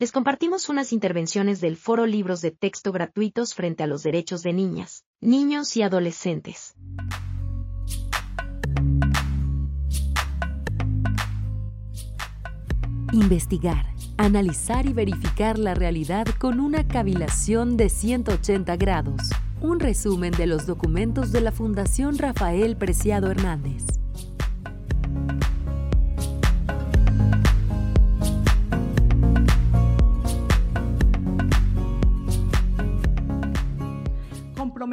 les compartimos unas intervenciones del Foro Libros de Texto gratuitos frente a los derechos de niñas, niños y adolescentes. Investigar, analizar y verificar la realidad con una cavilación de 180 grados. Un resumen de los documentos de la Fundación Rafael Preciado Hernández.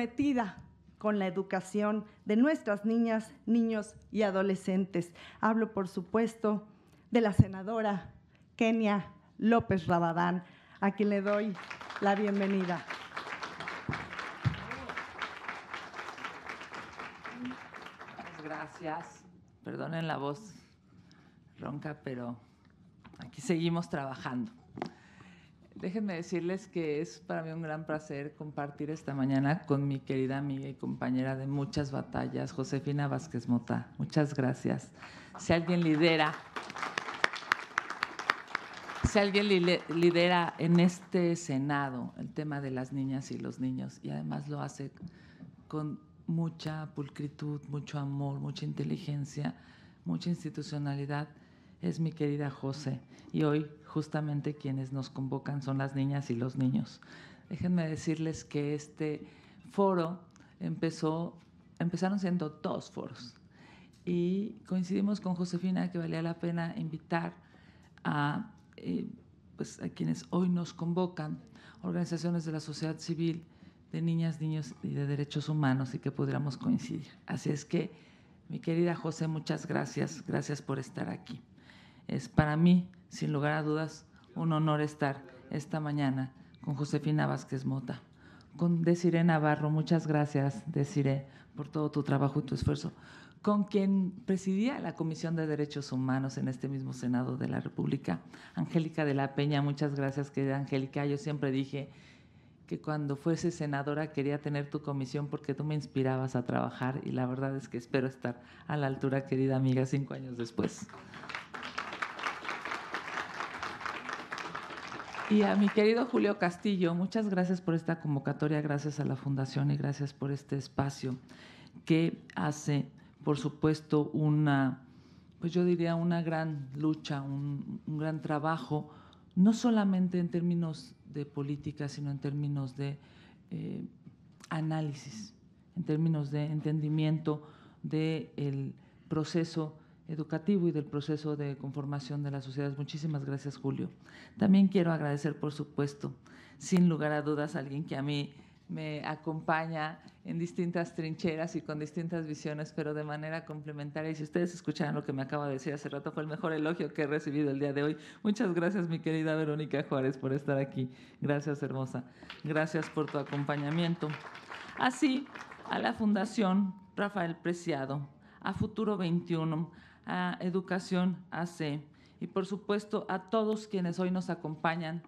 Comprometida con la educación de nuestras niñas, niños y adolescentes. Hablo, por supuesto, de la senadora Kenia López Rabadán, a quien le doy la bienvenida. Gracias. Perdonen la voz ronca, pero aquí seguimos trabajando. Déjenme decirles que es para mí un gran placer compartir esta mañana con mi querida amiga y compañera de muchas batallas, Josefina Vázquez Mota. Muchas gracias. Si alguien lidera, si alguien lidera en este Senado el tema de las niñas y los niños y además lo hace con mucha pulcritud, mucho amor, mucha inteligencia, mucha institucionalidad, es mi querida José. Y hoy justamente quienes nos convocan son las niñas y los niños. Déjenme decirles que este foro empezó, empezaron siendo dos foros. Y coincidimos con Josefina que valía la pena invitar a, eh, pues, a quienes hoy nos convocan, organizaciones de la sociedad civil, de niñas, niños y de derechos humanos y que pudiéramos coincidir. Así es que, mi querida José, muchas gracias. Gracias por estar aquí. Es para mí, sin lugar a dudas, un honor estar esta mañana con Josefina Vázquez Mota, con Desiree Navarro, muchas gracias, Desiree, por todo tu trabajo y tu esfuerzo, con quien presidía la Comisión de Derechos Humanos en este mismo Senado de la República, Angélica de la Peña, muchas gracias, querida Angélica. Yo siempre dije que cuando fuese senadora quería tener tu comisión porque tú me inspirabas a trabajar y la verdad es que espero estar a la altura, querida amiga, cinco años después. Y a mi querido Julio Castillo, muchas gracias por esta convocatoria, gracias a la Fundación y gracias por este espacio que hace, por supuesto, una, pues yo diría, una gran lucha, un, gran trabajo, no solamente en términos de política, sino en términos de eh, análisis, en términos de entendimiento del proceso educativo y del proceso de conformación de las sociedades. Muchísimas gracias, Julio. También quiero agradecer, por supuesto, sin lugar a dudas, a alguien que a mí me acompaña en distintas trincheras y con distintas visiones, pero de manera complementaria. Y si ustedes escucharan lo que me acaba de decir hace rato, fue el mejor elogio que he recibido el día de hoy. Muchas gracias, mi querida Verónica Juárez, por estar aquí. Gracias, hermosa. Gracias por tu acompañamiento. Así, a la Fundación Rafael Preciado, a Futuro 21, a Educación AC y por supuesto a todos quienes hoy nos acompañan.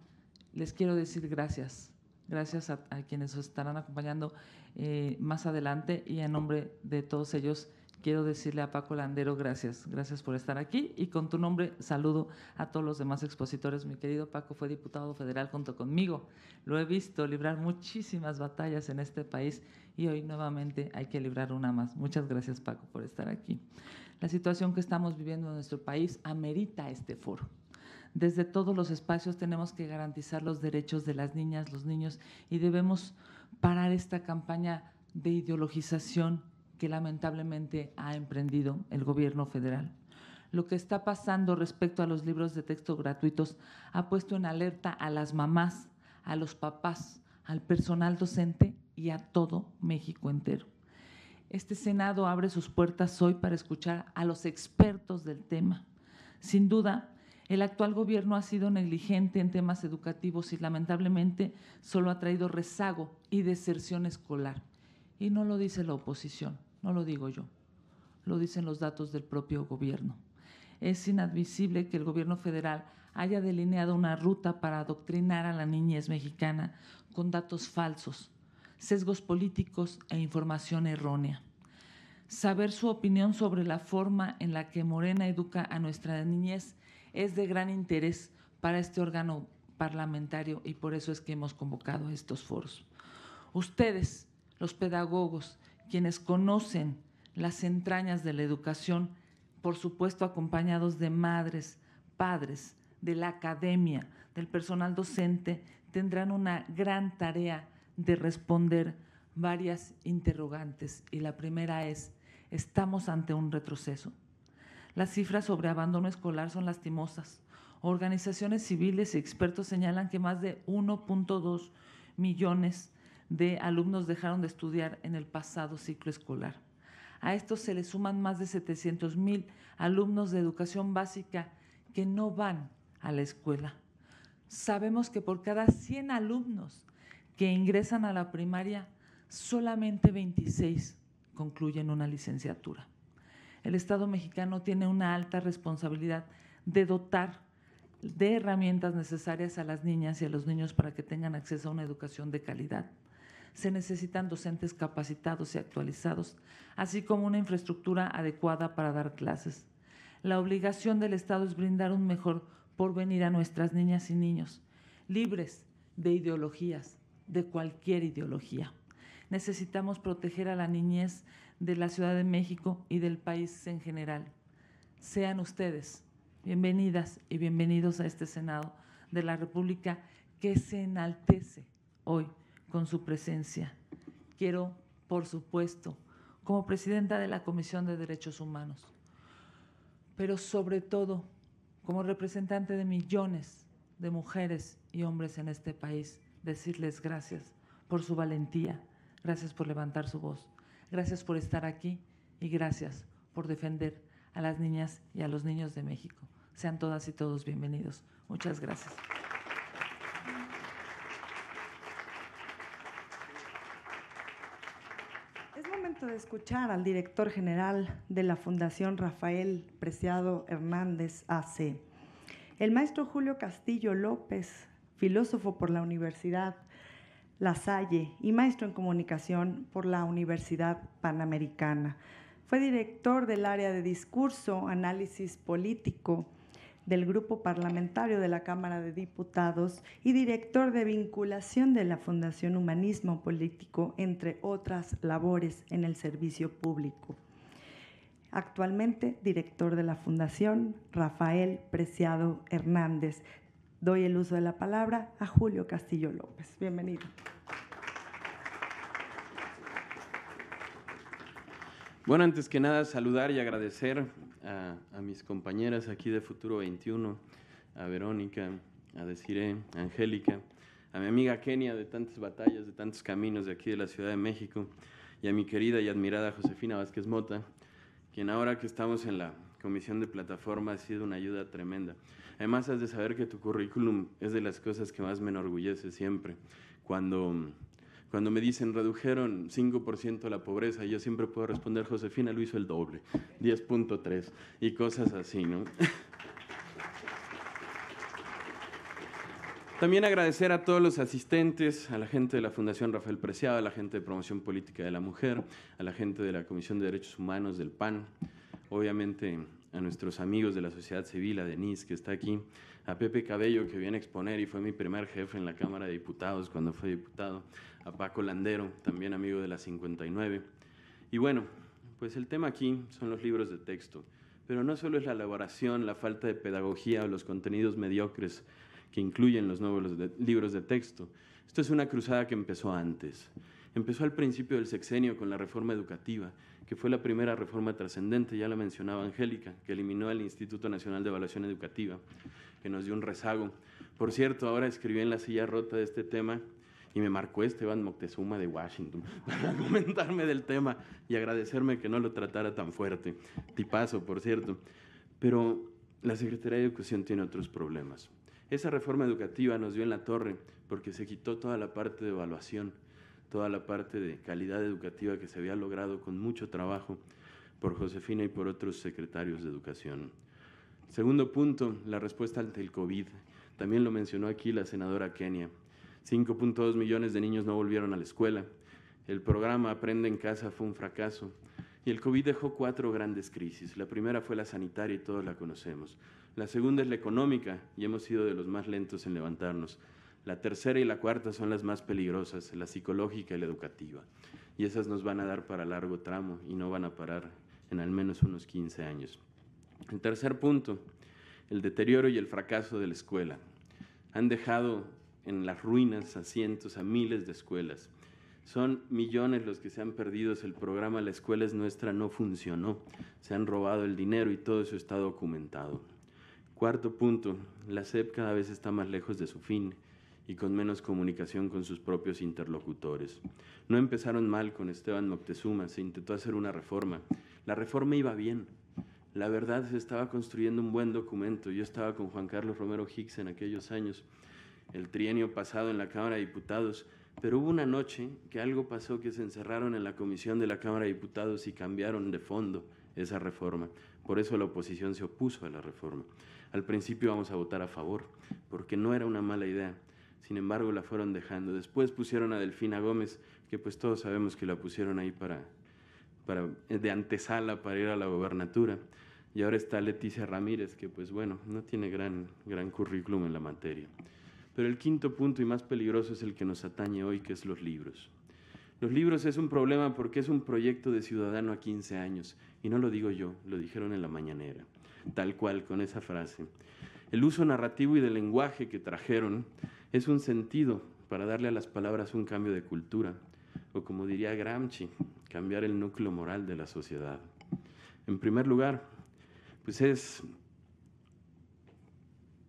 Les quiero decir gracias. Gracias a, quienes nos estarán acompañando eh, más adelante y en nombre de todos ellos quiero decirle a Paco Landero gracias, gracias por estar aquí y con tu nombre saludo a todos los demás expositores. Mi querido Paco fue diputado federal junto conmigo. Lo he visto librar muchísimas batallas en este país y hoy nuevamente hay que librar una más. Muchas gracias Paco por estar aquí. La situación que estamos viviendo en nuestro país amerita este foro. Desde todos los espacios tenemos que garantizar los derechos de las niñas, los niños y debemos parar esta campaña de ideologización que lamentablemente ha emprendido el gobierno federal. Lo que está pasando respecto a los libros de texto gratuitos ha puesto en alerta a las mamás, a los papás, al personal docente y a todo México entero. Este Senado abre sus puertas hoy para escuchar a los expertos del tema. Sin duda, el actual gobierno ha sido negligente en temas educativos y lamentablemente solo ha traído rezago y deserción escolar. Y no lo dice la oposición, no lo digo yo, lo dicen los datos del propio gobierno. Es inadmisible que el gobierno federal haya delineado una ruta para adoctrinar a la niñez mexicana con datos falsos sesgos políticos e información errónea. Saber su opinión sobre la forma en la que Morena educa a nuestra niñez es de gran interés para este órgano parlamentario y por eso es que hemos convocado estos foros. Ustedes, los pedagogos, quienes conocen las entrañas de la educación, por supuesto acompañados de madres, padres, de la academia, del personal docente, tendrán una gran tarea de responder varias interrogantes. Y la primera es, ¿estamos ante un retroceso? Las cifras sobre abandono escolar son lastimosas. Organizaciones civiles y expertos señalan que más de 1.2 millones de alumnos dejaron de estudiar en el pasado ciclo escolar. A esto se le suman más de 700 mil alumnos de educación básica que no van a la escuela. Sabemos que por cada 100 alumnos que ingresan a la primaria, solamente 26 concluyen una licenciatura. El Estado mexicano tiene una alta responsabilidad de dotar de herramientas necesarias a las niñas y a los niños para que tengan acceso a una educación de calidad. Se necesitan docentes capacitados y actualizados, así como una infraestructura adecuada para dar clases. La obligación del Estado es brindar un mejor porvenir a nuestras niñas y niños, libres de ideologías, de cualquier ideología. Necesitamos proteger a la niñez de la Ciudad de México y del país en general. Sean ustedes bienvenidas y bienvenidos a este Senado de la República que se enaltece hoy con su presencia. Quiero, por supuesto, como presidenta de la Comisión de Derechos Humanos, pero sobre todo como representante de millones de mujeres y hombres en este país, decirles gracias por su valentía, gracias por levantar su voz, gracias por estar aquí y gracias por defender a las niñas y a los niños de México. Sean todas y todos bienvenidos. Muchas gracias. Es momento de escuchar al director general de la Fundación Rafael Preciado Hernández AC, el maestro Julio Castillo López, filósofo por la Universidad La Salle y maestro en comunicación por la Universidad Panamericana. Fue director del área de discurso, análisis político del Grupo Parlamentario de la Cámara de Diputados y director de vinculación de la Fundación Humanismo Político, entre otras labores en el servicio público. Actualmente director de la Fundación Rafael Preciado Hernández. Doy el uso de la palabra a Julio Castillo López. Bienvenido. Bueno, antes que nada, saludar y agradecer a, mis compañeras aquí de Futuro 21, a Verónica, a Desiree, a Angélica, a mi amiga Kenia de tantas batallas, de tantos caminos de aquí de la Ciudad de México, y a mi querida y admirada Josefina Vázquez Mota, quien ahora que estamos en la comisión de plataforma ha sido una ayuda tremenda. Además, has de saber que tu currículum es de las cosas que más me enorgullece siempre. Cuando cuando me dicen redujeron 5% la pobreza, yo siempre puedo responder, Josefina lo hizo el doble, 10.3 y cosas así, ¿no? También agradecer a todos los asistentes, a la gente de la Fundación Rafael Preciado, a la gente de Promoción Política de la Mujer, a la gente de la Comisión de Derechos Humanos del PAN, obviamente a nuestros amigos de la sociedad civil, a Denise que está aquí, a Pepe Cabello que viene a exponer y fue mi primer jefe en la Cámara de Diputados cuando fue diputado, a Paco Landero, también amigo de la 59. Y bueno, pues el tema aquí son los libros de texto, pero no solo es la elaboración, la falta de pedagogía o los contenidos mediocres que incluyen los nuevos libros de texto. Esto es una cruzada que empezó antes. Empezó al principio del sexenio con la reforma educativa, que fue la primera reforma trascendente, ya la mencionaba Angélica, que eliminó el Instituto Nacional de Evaluación Educativa que nos dio un rezago. Por cierto, ahora escribí en la silla rota de este tema y me marcó Esteban Moctezuma de Washington para comentarme del tema y agradecerme que no lo tratara tan fuerte. Tipazo, por cierto. Pero la Secretaría de Educación tiene otros problemas. Esa reforma educativa nos dio en la torre porque se quitó toda la parte de evaluación, toda la parte de calidad educativa que se había logrado con mucho trabajo por Josefina y por otros secretarios de educación. Segundo punto, la respuesta ante el COVID. También lo mencionó aquí la senadora Kenia. 5.2 millones de niños no volvieron a la escuela. El programa Aprende en Casa fue un fracaso. Y el COVID dejó cuatro grandes crisis. La primera fue la sanitaria y todos la conocemos. La segunda es la económica y hemos sido de los más lentos en levantarnos. La tercera y la cuarta son las más peligrosas, la psicológica y la educativa. Y esas nos van a dar para largo tramo y no van a parar en al menos unos 15 años. El tercer punto, el deterioro y el fracaso de la escuela. Han dejado en las ruinas a cientos, a miles de escuelas. Son millones los que se han perdido. El programa La escuela es nuestra no funcionó. Se han robado el dinero y todo eso está documentado. Cuarto punto, la SEP cada vez está más lejos de su fin y con menos comunicación con sus propios interlocutores. No empezaron mal con Esteban Moctezuma, se intentó hacer una reforma. La reforma iba bien. La verdad se estaba construyendo un buen documento. Yo estaba con Juan Carlos Romero Hicks en aquellos años, el trienio pasado en la Cámara de Diputados, pero hubo una noche que algo pasó que se encerraron en la comisión de la Cámara de Diputados y cambiaron de fondo esa reforma. Por eso la oposición se opuso a la reforma. Al principio vamos a votar a favor, porque no era una mala idea. Sin embargo, la fueron dejando. Después pusieron a Delfina Gómez, que pues todos sabemos que la pusieron ahí para, para, de antesala para ir a la gobernatura. Y ahora está Leticia Ramírez, que pues bueno, no tiene gran, gran currículum en la materia. Pero el quinto punto y más peligroso es el que nos atañe hoy, que es los libros. Los libros es un problema porque es un proyecto de ciudadano a 15 años. Y no lo digo yo, lo dijeron en la mañanera tal cual, con esa frase. El uso narrativo y del lenguaje que trajeron es un sentido para darle a las palabras un cambio de cultura, o como diría Gramsci, cambiar el núcleo moral de la sociedad. En primer lugar, pues es,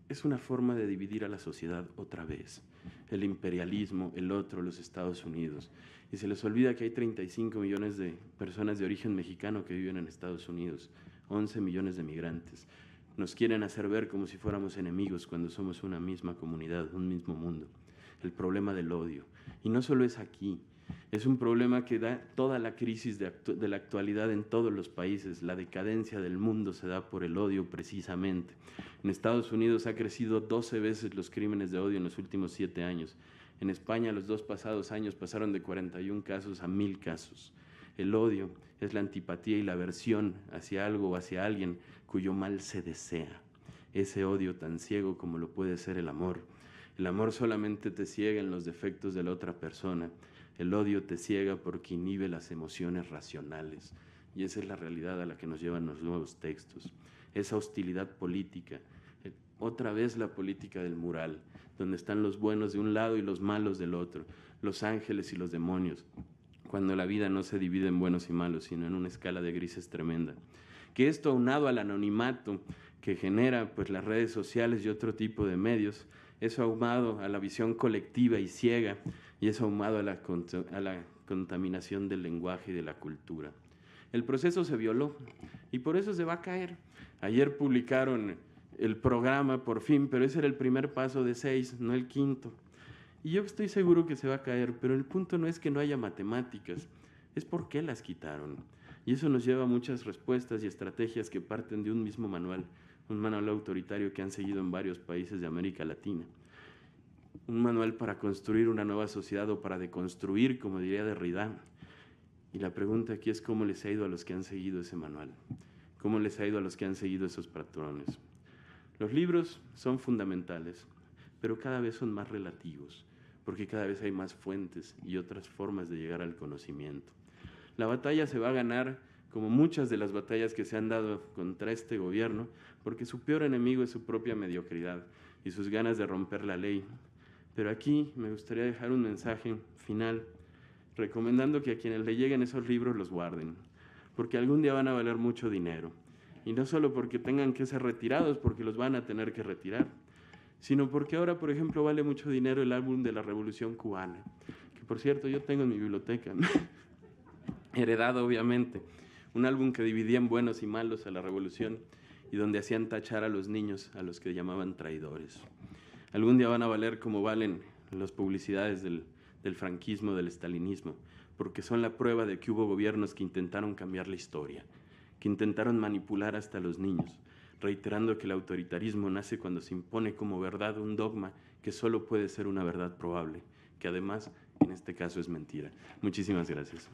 es una forma de dividir a la sociedad otra vez. El imperialismo, el otro, los Estados Unidos. Y se les olvida que hay 35 millones de personas de origen mexicano que viven en Estados Unidos. 11 millones de migrantes. Nos quieren hacer ver como si fuéramos enemigos cuando somos una misma comunidad, un mismo mundo. El problema del odio. Y no solo es aquí, es un problema que da toda la crisis de, la actualidad en todos los países. La decadencia del mundo se da por el odio precisamente. En Estados Unidos ha crecido 12 veces los crímenes de odio en los últimos 7 años. En España los dos pasados años pasaron de 41 casos a 1000 casos. El odio es la antipatía y la aversión hacia algo o hacia alguien cuyo mal se desea. Ese odio tan ciego como lo puede ser el amor. El amor solamente te ciega en los defectos de la otra persona. El odio te ciega porque inhibe las emociones racionales. Y esa es la realidad a la que nos llevan los nuevos textos. Esa hostilidad política. Eh, otra vez la política del mural, donde están los buenos de un lado y los malos del otro, los ángeles y los demonios, cuando la vida no se divide en buenos y malos, sino en una escala de grises tremenda. Que esto aunado al anonimato que genera pues, las redes sociales y otro tipo de medios, eso aunado a la visión colectiva y ciega, y eso aunado a la, a la contaminación del lenguaje y de la cultura. El proceso se violó y por eso se va a caer. Ayer publicaron el programa por fin, pero ese era el primer paso de seis, no el quinto. Y yo estoy seguro que se va a caer, pero el punto no es que no haya matemáticas, es por qué las quitaron. Y eso nos lleva a muchas respuestas y estrategias que parten de un mismo manual, un manual autoritario que han seguido en varios países de América Latina. Un manual para construir una nueva sociedad o para deconstruir, como diría Derrida. Y la pregunta aquí es cómo les ha ido a los que han seguido ese manual, cómo les ha ido a los que han seguido esos patrones. Los libros son fundamentales, pero cada vez son más relativos porque cada vez hay más fuentes y otras formas de llegar al conocimiento. La batalla se va a ganar, como muchas de las batallas que se han dado contra este gobierno, porque su peor enemigo es su propia mediocridad y sus ganas de romper la ley. Pero aquí me gustaría dejar un mensaje final recomendando que a quienes le lleguen esos libros los guarden, porque algún día van a valer mucho dinero. Y no solo porque tengan que ser retirados, porque los van a tener que retirar, sino porque ahora, por ejemplo, vale mucho dinero el álbum de la Revolución Cubana, que por cierto yo tengo en mi biblioteca, heredado obviamente, un álbum que dividía en buenos y malos a la revolución y donde hacían tachar a los niños a los que llamaban traidores. Algún día van a valer como valen las publicidades del, del franquismo, del estalinismo, porque son la prueba de que hubo gobiernos que intentaron cambiar la historia, que intentaron manipular hasta los niños, reiterando que el autoritarismo nace cuando se impone como verdad un dogma que solo puede ser una verdad probable, que además en este caso es mentira. Muchísimas gracias.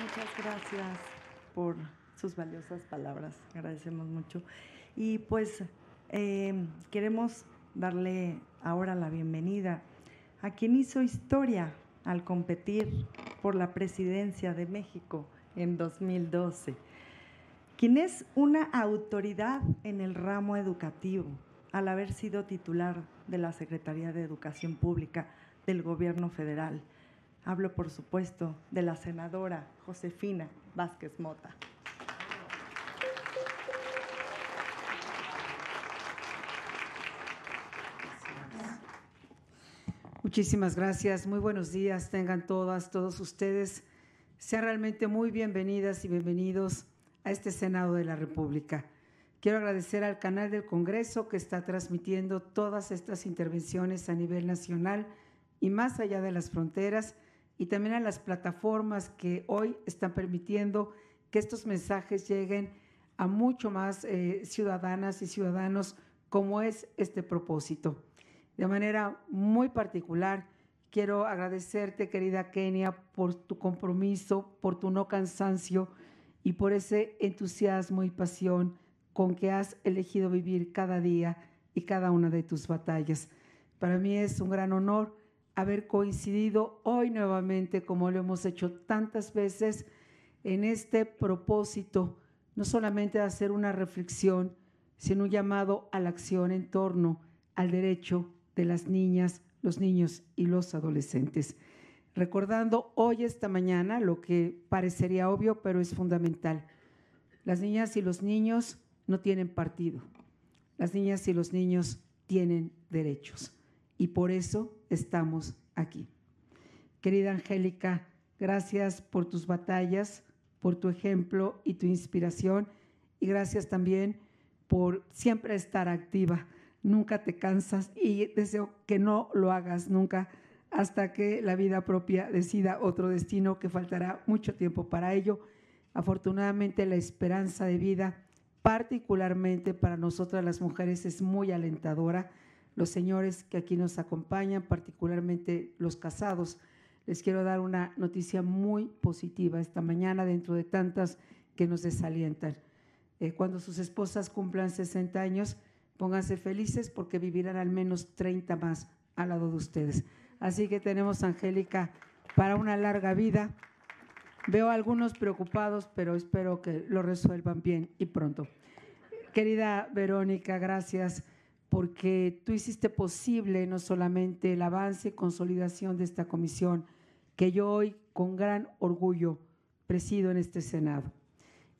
Muchas gracias por sus valiosas palabras. Agradecemos mucho. Y pues eh, queremos darle ahora la bienvenida a quien hizo historia al competir por la presidencia de México en 2012, quien es una autoridad en el ramo educativo al haber sido titular de la Secretaría de Educación Pública del Gobierno Federal. Hablo, por supuesto, de la senadora Josefina Vázquez Mota. Muchísimas gracias. Muy buenos días. Tengan todas, todos ustedes. Sean realmente muy bienvenidas y bienvenidos a este Senado de la República. Quiero agradecer al canal del Congreso que está transmitiendo todas estas intervenciones a nivel nacional y más allá de las fronteras y también a las plataformas que hoy están permitiendo que estos mensajes lleguen a mucho más eh, ciudadanas y ciudadanos como es este propósito. De manera muy particular, quiero agradecerte, querida Kenia, por tu compromiso, por tu no cansancio y por ese entusiasmo y pasión con que has elegido vivir cada día y cada una de tus batallas. Para mí es un gran honor haber coincidido hoy nuevamente, como lo hemos hecho tantas veces, en este propósito, no solamente de hacer una reflexión, sino un llamado a la acción en torno al derecho de las niñas, los niños y los adolescentes. Recordando hoy, esta mañana, lo que parecería obvio, pero es fundamental. Las niñas y los niños no tienen partido. Las niñas y los niños tienen derechos. Y por eso estamos aquí. Querida Angélica, gracias por tus batallas, por tu ejemplo y tu inspiración. Y gracias también por siempre estar activa nunca te cansas y deseo que no lo hagas nunca hasta que la vida propia decida otro destino que faltará mucho tiempo para ello. Afortunadamente la esperanza de vida, particularmente para nosotras las mujeres, es muy alentadora. Los señores que aquí nos acompañan, particularmente los casados, les quiero dar una noticia muy positiva esta mañana dentro de tantas que nos desalientan. Eh, cuando sus esposas cumplan 60 años, Pónganse felices porque vivirán al menos 30 más al lado de ustedes. Así que tenemos, Angélica, para una larga vida. Veo a algunos preocupados, pero espero que lo resuelvan bien y pronto. Querida Verónica, gracias porque tú hiciste posible no solamente el avance y consolidación de esta comisión, que yo hoy con gran orgullo presido en este Senado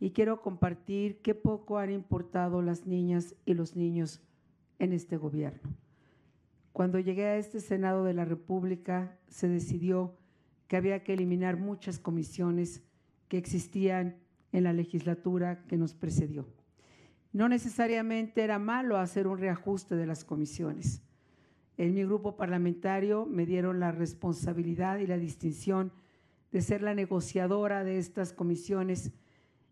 y quiero compartir qué poco han importado las niñas y los niños en este gobierno. Cuando llegué a este Senado de la República, se decidió que había que eliminar muchas comisiones que existían en la legislatura que nos precedió. No necesariamente era malo hacer un reajuste de las comisiones. En mi grupo parlamentario me dieron la responsabilidad y la distinción de ser la negociadora de estas comisiones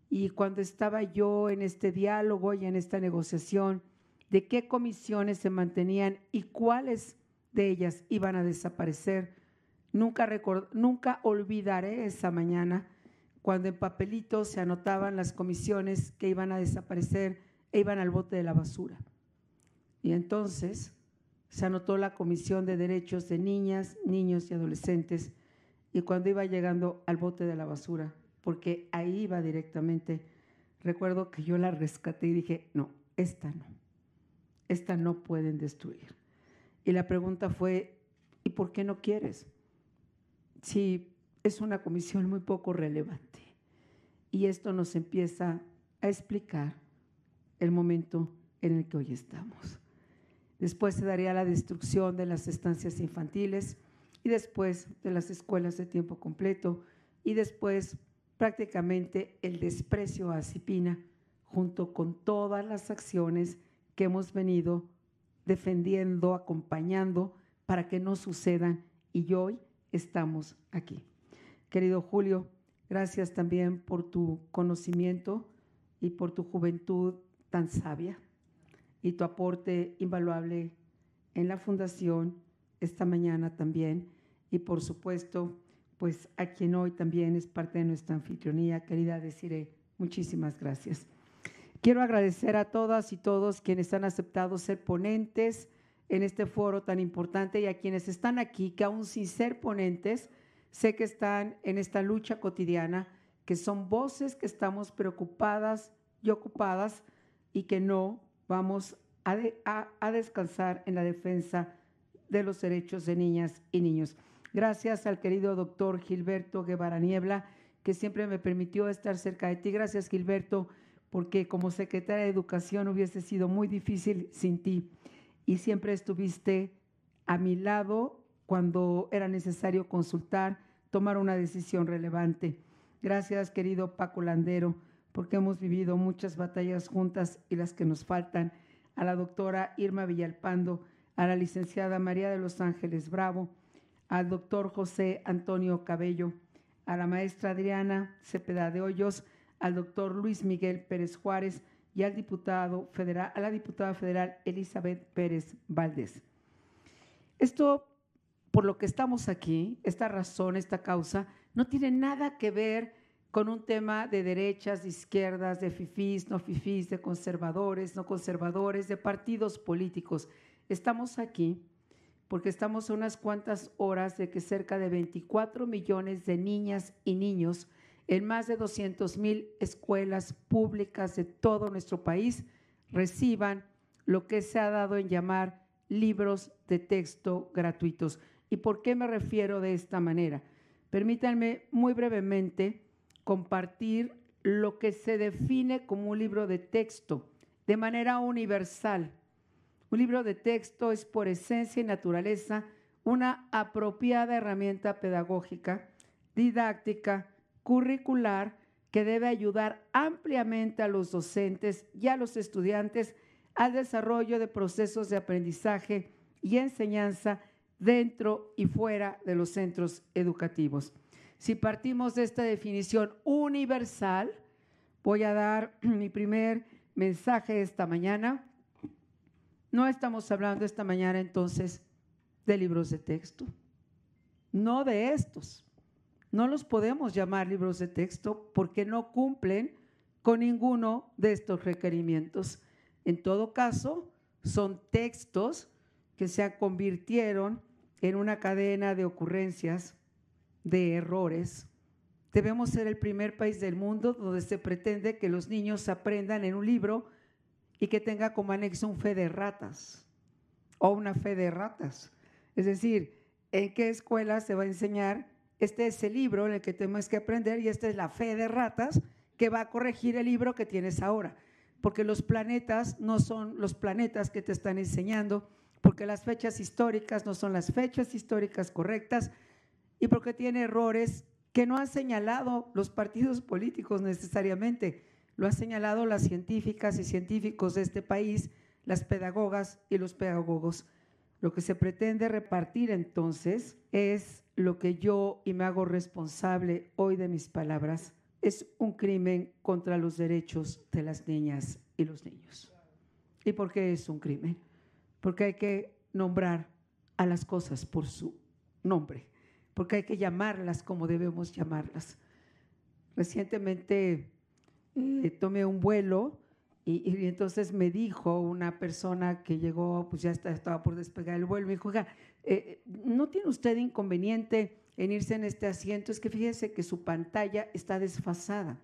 y cuando estaba yo en este diálogo y en esta negociación de qué comisiones se mantenían y cuáles de ellas iban a desaparecer, nunca, nunca olvidaré esa mañana cuando en papelitos se anotaban las comisiones que iban a desaparecer e iban al bote de la basura. Y entonces se anotó la Comisión de Derechos de Niñas, Niños y Adolescentes y cuando iba llegando al bote de la basura, porque ahí iba directamente. Recuerdo que yo la rescaté y dije, no, esta no, esta no pueden destruir. Y la pregunta fue, ¿y por qué no quieres? Si es una comisión muy poco relevante. Y esto nos empieza a explicar el momento en el que hoy estamos. Después se daría la destrucción de las estancias infantiles y después de las escuelas de tiempo completo y después prácticamente el desprecio a Cipina, junto con todas las acciones que hemos venido defendiendo, acompañando para que no sucedan y hoy estamos aquí. Querido Julio, gracias también por tu conocimiento y por tu juventud tan sabia y tu aporte invaluable en la fundación esta mañana también y por supuesto pues a quien hoy también es parte de nuestra anfitrionía, querida Desiree Muchísimas gracias. Quiero agradecer a todas y todos quienes han aceptado ser ponentes en este foro tan importante y a quienes están aquí, que aún sin ser ponentes, sé que están en esta lucha cotidiana, que son voces que estamos preocupadas y ocupadas y que no vamos a, descansar en la defensa de los derechos de niñas y niños. Gracias al querido doctor Gilberto Guevara Niebla, que siempre me permitió estar cerca de ti. Gracias, Gilberto, porque como secretaria de Educación hubiese sido muy difícil sin ti. Y siempre estuviste a mi lado cuando era necesario consultar, tomar una decisión relevante. Gracias, querido Paco Landero, porque hemos vivido muchas batallas juntas y las que nos faltan a la doctora Irma Villalpando, a la licenciada María de los Ángeles Bravo, al doctor José Antonio Cabello, a la maestra Adriana Cepeda de Hoyos, al doctor Luis Miguel Pérez Juárez y al diputado federal, a la diputada federal Elizabeth Pérez Valdés. Esto, por lo que estamos aquí, esta razón, esta causa, no tiene nada que ver con un tema de derechas, de izquierdas, de fifís, no fifís, de conservadores, no conservadores, de partidos políticos. Estamos aquí porque estamos a unas cuantas horas de que cerca de 24 millones de niñas y niños en más de 200 mil escuelas públicas de todo nuestro país reciban lo que se ha dado en llamar libros de texto gratuitos. ¿Y por qué me refiero de esta manera? Permítanme muy brevemente compartir lo que se define como un libro de texto de manera universal. Un libro de texto es por esencia y naturaleza una apropiada herramienta pedagógica, didáctica, curricular que debe ayudar ampliamente a los docentes y a los estudiantes al desarrollo de procesos de aprendizaje y enseñanza dentro y fuera de los centros educativos. Si partimos de esta definición universal, voy a dar mi primer mensaje esta mañana. No estamos hablando esta mañana entonces de libros de texto, no de estos. No los podemos llamar libros de texto porque no cumplen con ninguno de estos requerimientos. En todo caso, son textos que se convirtieron en una cadena de ocurrencias de errores. Debemos ser el primer país del mundo donde se pretende que los niños aprendan en un libro y que tenga como anexo un fe de ratas o una fe de ratas. Es decir, ¿en qué escuela se va a enseñar? Este es el libro en el que tenemos que aprender y esta es la fe de ratas que va a corregir el libro que tienes ahora. Porque los planetas no son los planetas que te están enseñando, porque las fechas históricas no son las fechas históricas correctas, y porque tiene errores que no han señalado los partidos políticos necesariamente, lo han señalado las científicas y científicos de este país, las pedagogas y los pedagogos. Lo que se pretende repartir entonces es lo que yo, y me hago responsable hoy de mis palabras, es un crimen contra los derechos de las niñas y los niños. ¿Y por qué es un crimen? Porque hay que nombrar a las cosas por su nombre porque hay que llamarlas como debemos llamarlas. Recientemente eh, tomé un vuelo y, entonces me dijo una persona que llegó, pues ya estaba por despegar el vuelo, me dijo, eh, ¿no tiene usted inconveniente en irse en este asiento? Es que fíjese que su pantalla está desfasada.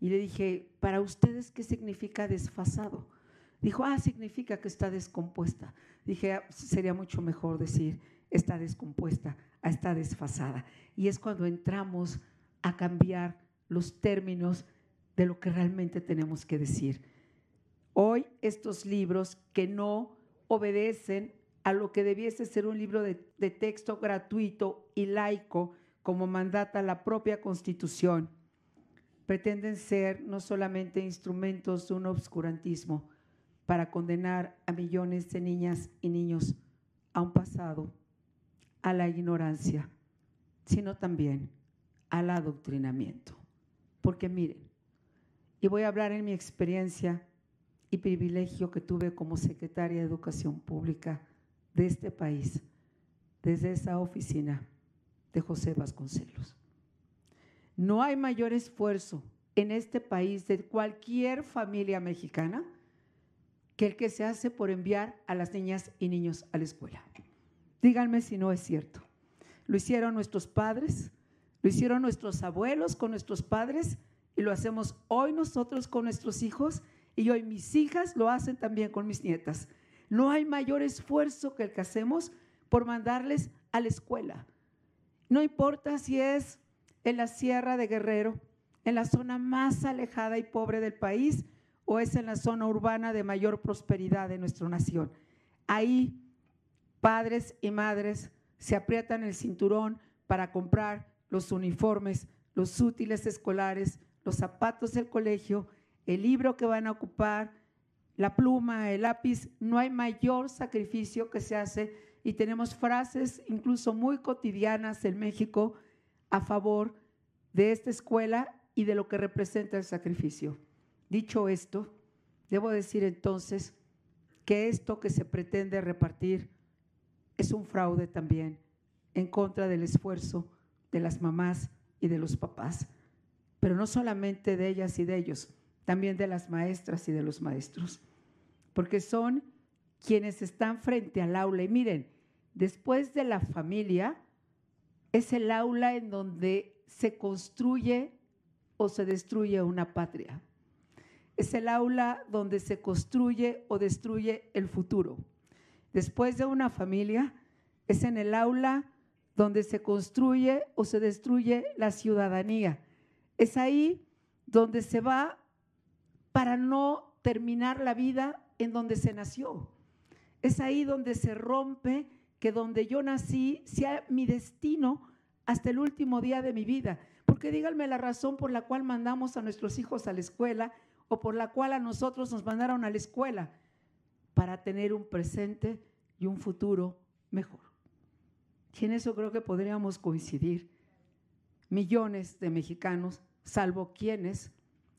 Y le dije, ¿para ustedes qué significa desfasado? Dijo, ah, significa que está descompuesta. Dije, ah, sería mucho mejor decir, está descompuesta está desfasada. Y es cuando entramos a cambiar los términos de lo que realmente tenemos que decir. Hoy estos libros que no obedecen a lo que debiese ser un libro de, texto gratuito y laico, como mandata la propia Constitución, pretenden ser no solamente instrumentos de un obscurantismo para condenar a millones de niñas y niños a un pasado a la ignorancia, sino también al adoctrinamiento. Porque miren, y voy a hablar en mi experiencia y privilegio que tuve como secretaria de Educación Pública de este país, desde esa oficina de José Vasconcelos. No hay mayor esfuerzo en este país de cualquier familia mexicana que el que se hace por enviar a las niñas y niños a la escuela. Díganme si no es cierto. Lo hicieron nuestros padres, lo hicieron nuestros abuelos con nuestros padres y lo hacemos hoy nosotros con nuestros hijos y hoy mis hijas lo hacen también con mis nietas. No hay mayor esfuerzo que el que hacemos por mandarles a la escuela. No importa si es en la Sierra de Guerrero, en la zona más alejada y pobre del país, o es en la zona urbana de mayor prosperidad de nuestra nación. Ahí padres y madres se aprietan el cinturón para comprar los uniformes, los útiles escolares, los zapatos del colegio, el libro que van a ocupar, la pluma, el lápiz. No hay mayor sacrificio que se hace y tenemos frases incluso muy cotidianas en México a favor de esta escuela y de lo que representa el sacrificio. Dicho esto, debo decir entonces que esto que se pretende repartir es un fraude también en contra del esfuerzo de las mamás y de los papás, pero no solamente de ellas y de ellos, también de las maestras y de los maestros, porque son quienes están frente al aula. Y miren, después de la familia, es el aula en donde se construye o se destruye una patria. Es el aula donde se construye o destruye el futuro. Después de una familia, es en el aula donde se construye o se destruye la ciudadanía. Es ahí donde se va para no terminar la vida en donde se nació. Es ahí donde se rompe que donde yo nací sea mi destino hasta el último día de mi vida. Porque díganme la razón por la cual mandamos a nuestros hijos a la escuela o por la cual a nosotros nos mandaron a la escuela para tener un presente y un futuro mejor. Y en eso creo que podríamos coincidir. Millones de mexicanos, salvo quienes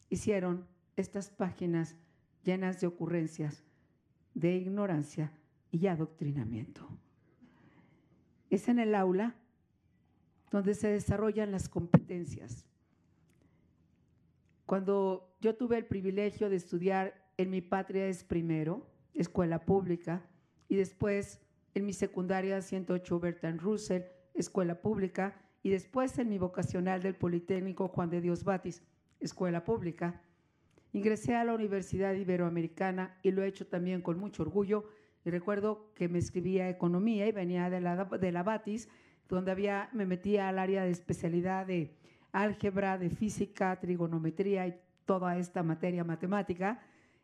hicieron estas páginas llenas de ocurrencias, de ignorancia y adoctrinamiento. Es en el aula donde se desarrollan las competencias. Cuando yo tuve el privilegio de estudiar en mi patria es primero, escuela pública, y después en mi secundaria 108 Bertrand Russell, escuela pública, y después en mi vocacional del Politécnico Juan de Dios Batis, escuela pública. Ingresé a la Universidad Iberoamericana y lo he hecho también con mucho orgullo. Y recuerdo que me escribía economía y venía de la, de la Batis, donde había, me metía al área de especialidad de álgebra, de física, trigonometría y toda esta materia matemática.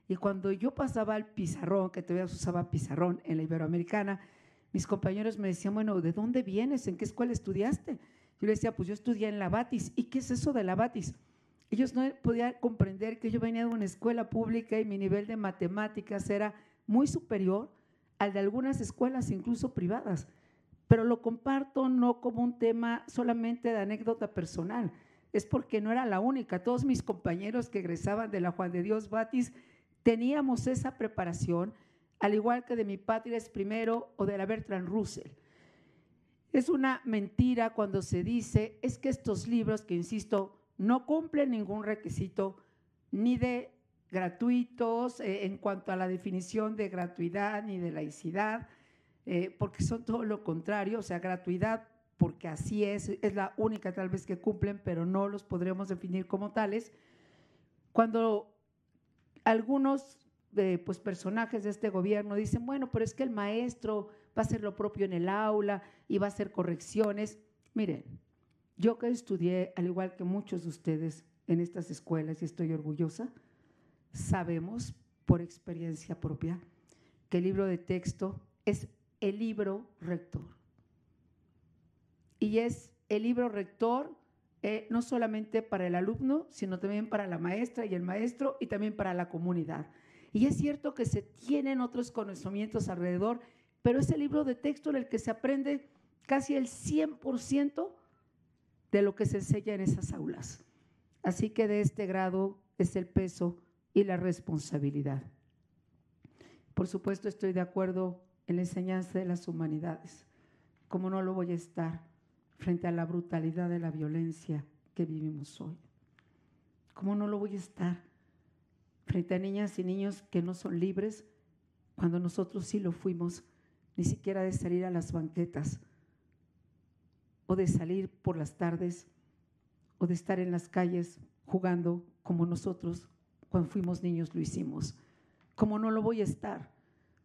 Y cuando yo pasaba al pizarrón, que todavía usaba pizarrón en la Iberoamericana, mis compañeros me decían, bueno, ¿de dónde vienes? ¿En qué escuela estudiaste? Yo le decía, pues yo estudié en la Batis. ¿Y qué es eso de la Batis? Ellos no podían comprender que yo venía de una escuela pública y mi nivel de matemáticas era muy superior al de algunas escuelas, incluso privadas. Pero lo comparto no como un tema solamente de anécdota personal, es porque no era la única. Todos mis compañeros que egresaban de la Juan de Dios Batis teníamos esa preparación, al igual que de mi patria es primero o de la Bertrand Russell. Es una mentira cuando se dice, es que estos libros, que insisto, no cumplen ningún requisito ni de gratuitos eh, en cuanto a la definición de gratuidad ni de laicidad, eh, porque son todo lo contrario, o sea, gratuidad porque así es, es la única tal vez que cumplen, pero no los podremos definir como tales. Cuando algunos eh, pues, personajes de este gobierno dicen, bueno, pero es que el maestro va a hacer lo propio en el aula va a hacer correcciones. Miren, yo que estudié, al igual que muchos de ustedes en estas escuelas, y estoy orgullosa, sabemos por experiencia propia que el libro de texto es el libro rector. Y es el libro rector eh, no solamente para el alumno, sino también para la maestra y el maestro y también para la comunidad. Y es cierto que se tienen otros conocimientos alrededor, pero es el libro de texto en el que se aprende casi el 100% de lo que se enseña en esas aulas. Así que de este grado es el peso y la responsabilidad. Por supuesto estoy de acuerdo en la enseñanza de las humanidades, como no lo voy a estar frente a la brutalidad de la violencia que vivimos hoy. ¿Cómo no lo voy a estar? Frente a niñas y niños que no son libres, cuando nosotros sí lo fuimos, ni siquiera de salir a las banquetas, o de salir por las tardes, o de estar en las calles jugando como nosotros cuando fuimos niños lo hicimos. Como no lo voy a estar.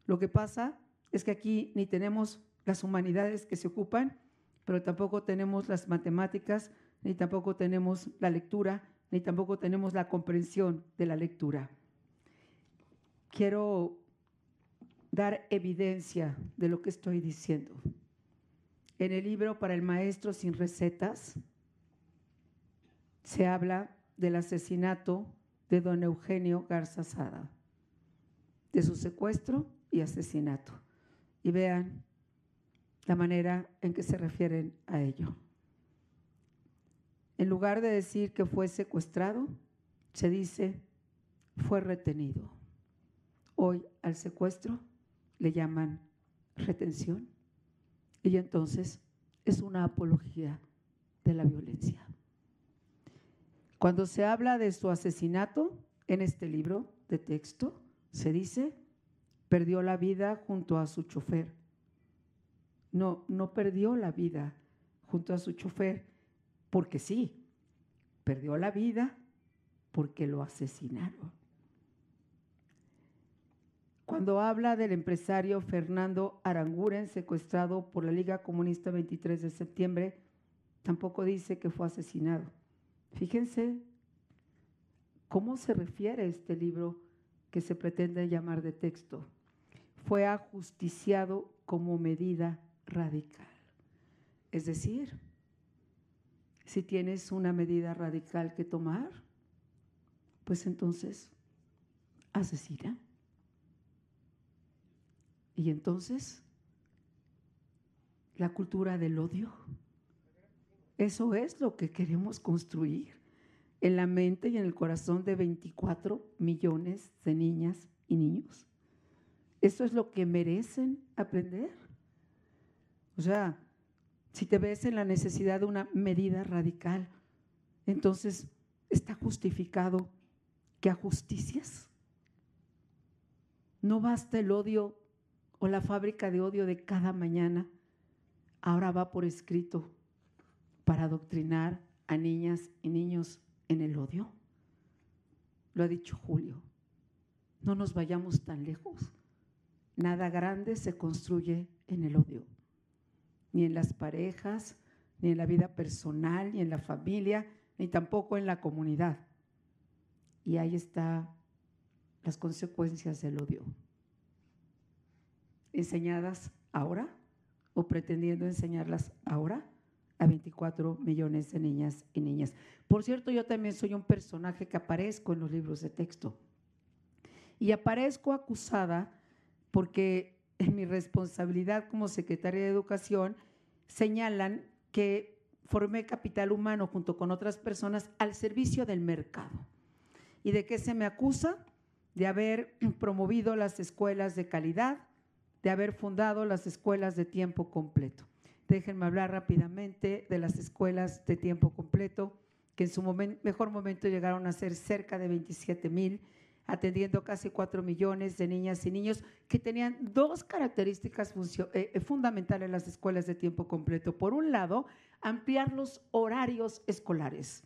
Lo que pasa es que aquí ni tenemos las humanidades que se ocupan, pero tampoco tenemos las matemáticas, ni tampoco tenemos la lectura, ni tampoco tenemos la comprensión de la lectura. Quiero dar evidencia de lo que estoy diciendo. En el libro para el maestro sin recetas se habla del asesinato de don Eugenio Garza Sada, de su secuestro y asesinato. Y vean la manera en que se refieren a ello. En lugar de decir que fue secuestrado, se dice fue retenido. Hoy al secuestro le llaman retención y entonces es una apología de la violencia. Cuando se habla de su asesinato en este libro de texto, se dice, perdió la vida junto a su chofer. No, no perdió la vida junto a su chofer porque sí, perdió la vida porque lo asesinaron. Cuando habla del empresario Fernando Aranguren, secuestrado por la Liga Comunista 23 de septiembre, tampoco dice que fue asesinado. Fíjense cómo se refiere este libro que se pretende llamar de texto. Fue ajusticiado como medida radical. Es decir, si tienes una medida radical que tomar, pues entonces asesina. Y entonces, la cultura del odio. Eso es lo que queremos construir en la mente y en el corazón de 24 millones de niñas y niños. Eso es lo que merecen aprender. O sea, si te ves en la necesidad de una medida radical, entonces está justificado que ajusticias. No basta el odio o la fábrica de odio de cada mañana. Ahora va por escrito para adoctrinar a niñas y niños en el odio. Lo ha dicho Julio. No nos vayamos tan lejos. Nada grande se construye en el odio ni en las parejas, ni en la vida personal, ni en la familia, ni tampoco en la comunidad. Y ahí están las consecuencias del odio. Enseñadas ahora o pretendiendo enseñarlas ahora a 24 millones de niñas y niñas. Por cierto, yo también soy un personaje que aparezco en los libros de texto. Y aparezco acusada porque en mi responsabilidad como secretaria de Educación, señalan que formé capital humano junto con otras personas al servicio del mercado. ¿Y de qué se me acusa? De haber promovido las escuelas de calidad, de haber fundado las escuelas de tiempo completo. Déjenme hablar rápidamente de las escuelas de tiempo completo, que en su mejor momento llegaron a ser cerca de 27 mil atendiendo casi 4 millones de niñas y niños que tenían dos características eh, eh, fundamentales en las escuelas de tiempo completo. Por un lado, ampliar los horarios escolares.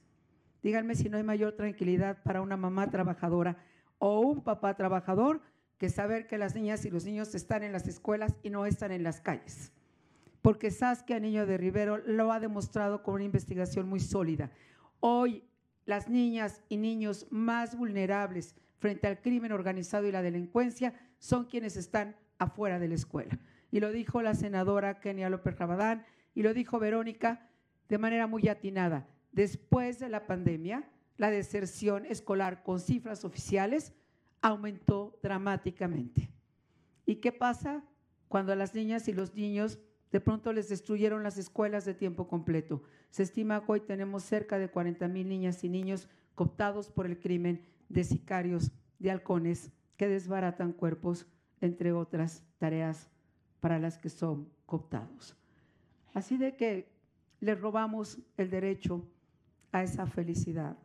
Díganme si no hay mayor tranquilidad para una mamá trabajadora o un papá trabajador saber que las niñas y los niños están en las escuelas y no están en las calles. Porque Saskia Niño de Rivero lo ha demostrado con una investigación muy sólida. Hoy las niñas y niños más vulnerables frente al crimen organizado y la delincuencia son quienes están afuera de la escuela. Y lo dijo la senadora Kenia López Rabadán y lo dijo Verónica de manera muy atinada. Después de la pandemia, la deserción escolar con cifras oficiales aumentó dramáticamente. ¿Y qué pasa cuando a las niñas y los niños de pronto les destruyeron las escuelas de tiempo completo? Se estima que hoy tenemos cerca de 40 mil niñas y niños cooptados por el crimen de sicarios, de halcones que desbaratan cuerpos, entre otras tareas para las que son cooptados. Así de que le robamos el derecho a esa felicidad,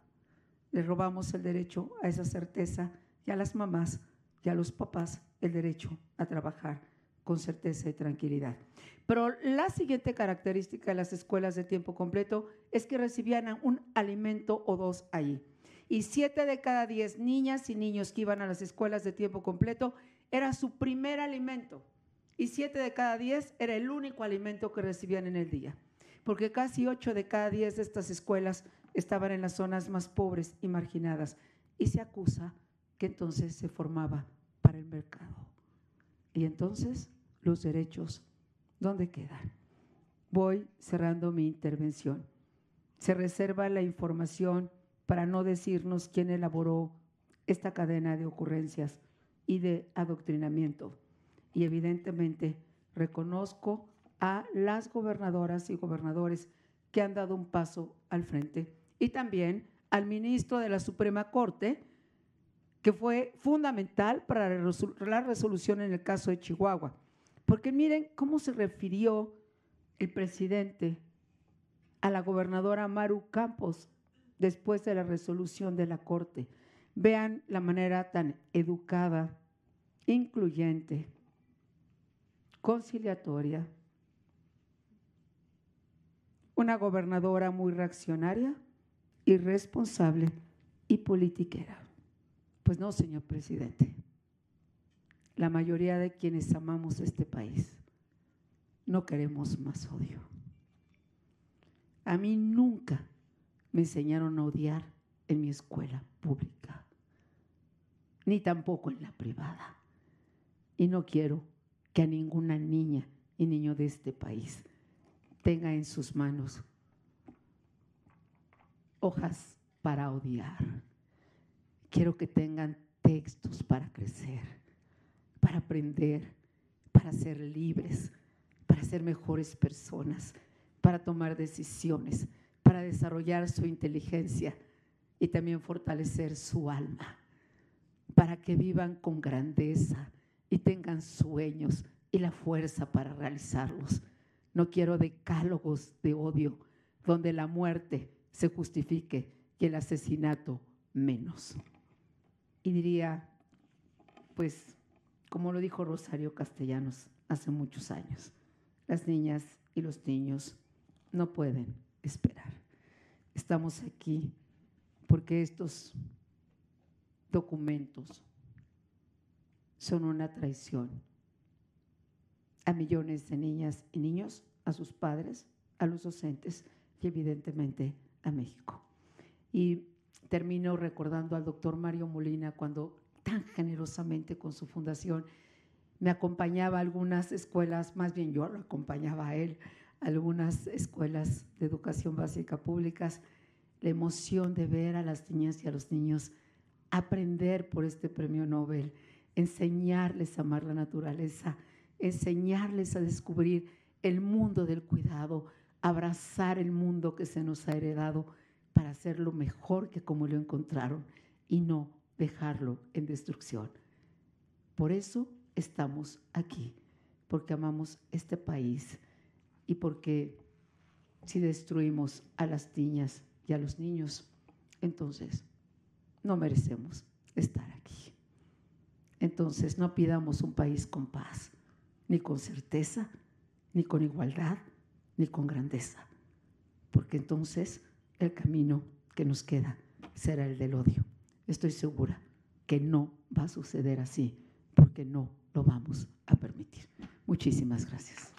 le robamos el derecho a esa certeza y a las mamás y a los papás el derecho a trabajar con certeza y tranquilidad. Pero la siguiente característica de las escuelas de tiempo completo es que recibían un alimento o dos ahí. Y siete de cada diez niñas y niños que iban a las escuelas de tiempo completo era su primer alimento. Y siete de cada diez era el único alimento que recibían en el día. Porque casi ocho de cada diez de estas escuelas estaban en las zonas más pobres y marginadas. Y se acusa que entonces se formaba para el mercado. Y entonces los derechos, ¿dónde quedan? Voy cerrando mi intervención. Se reserva la información para no decirnos quién elaboró esta cadena de ocurrencias y de adoctrinamiento. Y evidentemente reconozco a las gobernadoras y gobernadores que han dado un paso al frente y también al ministro de la Suprema Corte, que fue fundamental para la resolución en el caso de Chihuahua. Porque miren cómo se refirió el presidente a la gobernadora Maru Campos después de la resolución de la Corte. Vean la manera tan educada, incluyente, conciliatoria. Una gobernadora muy reaccionaria, irresponsable y politiquera. Pues no, señor presidente. La mayoría de quienes amamos este país no queremos más odio. A mí nunca me enseñaron a odiar en mi escuela pública, ni tampoco en la privada. Y no quiero que a ninguna niña y niño de este país tenga en sus manos hojas para odiar Quiero que tengan textos para crecer, para aprender, para ser libres, para ser mejores personas, para tomar decisiones, para desarrollar su inteligencia y también fortalecer su alma, para que vivan con grandeza y tengan sueños y la fuerza para realizarlos. No quiero decálogos de odio donde la muerte se justifique y el asesinato menos. Y diría, pues, como lo dijo Rosario Castellanos hace muchos años, las niñas y los niños no pueden esperar. Estamos aquí porque estos documentos son una traición a millones de niñas y niños, a sus padres, a los docentes y evidentemente a México. Y termino recordando al doctor Mario Molina cuando tan generosamente con su fundación me acompañaba a algunas escuelas, más bien yo lo acompañaba a él, a algunas escuelas de educación básica públicas, la emoción de ver a las niñas y a los niños aprender por este premio Nobel, enseñarles a amar la naturaleza, enseñarles a descubrir el mundo del cuidado, abrazar el mundo que se nos ha heredado para hacerlo mejor que como lo encontraron y no dejarlo en destrucción. Por eso estamos aquí, porque amamos este país y porque si destruimos a las niñas y a los niños, entonces no merecemos estar aquí. Entonces no pidamos un país con paz, ni con certeza, ni con igualdad, ni con grandeza, porque entonces el camino que nos queda será el del odio. Estoy segura que no va a suceder así, porque no lo vamos a permitir. Muchísimas gracias.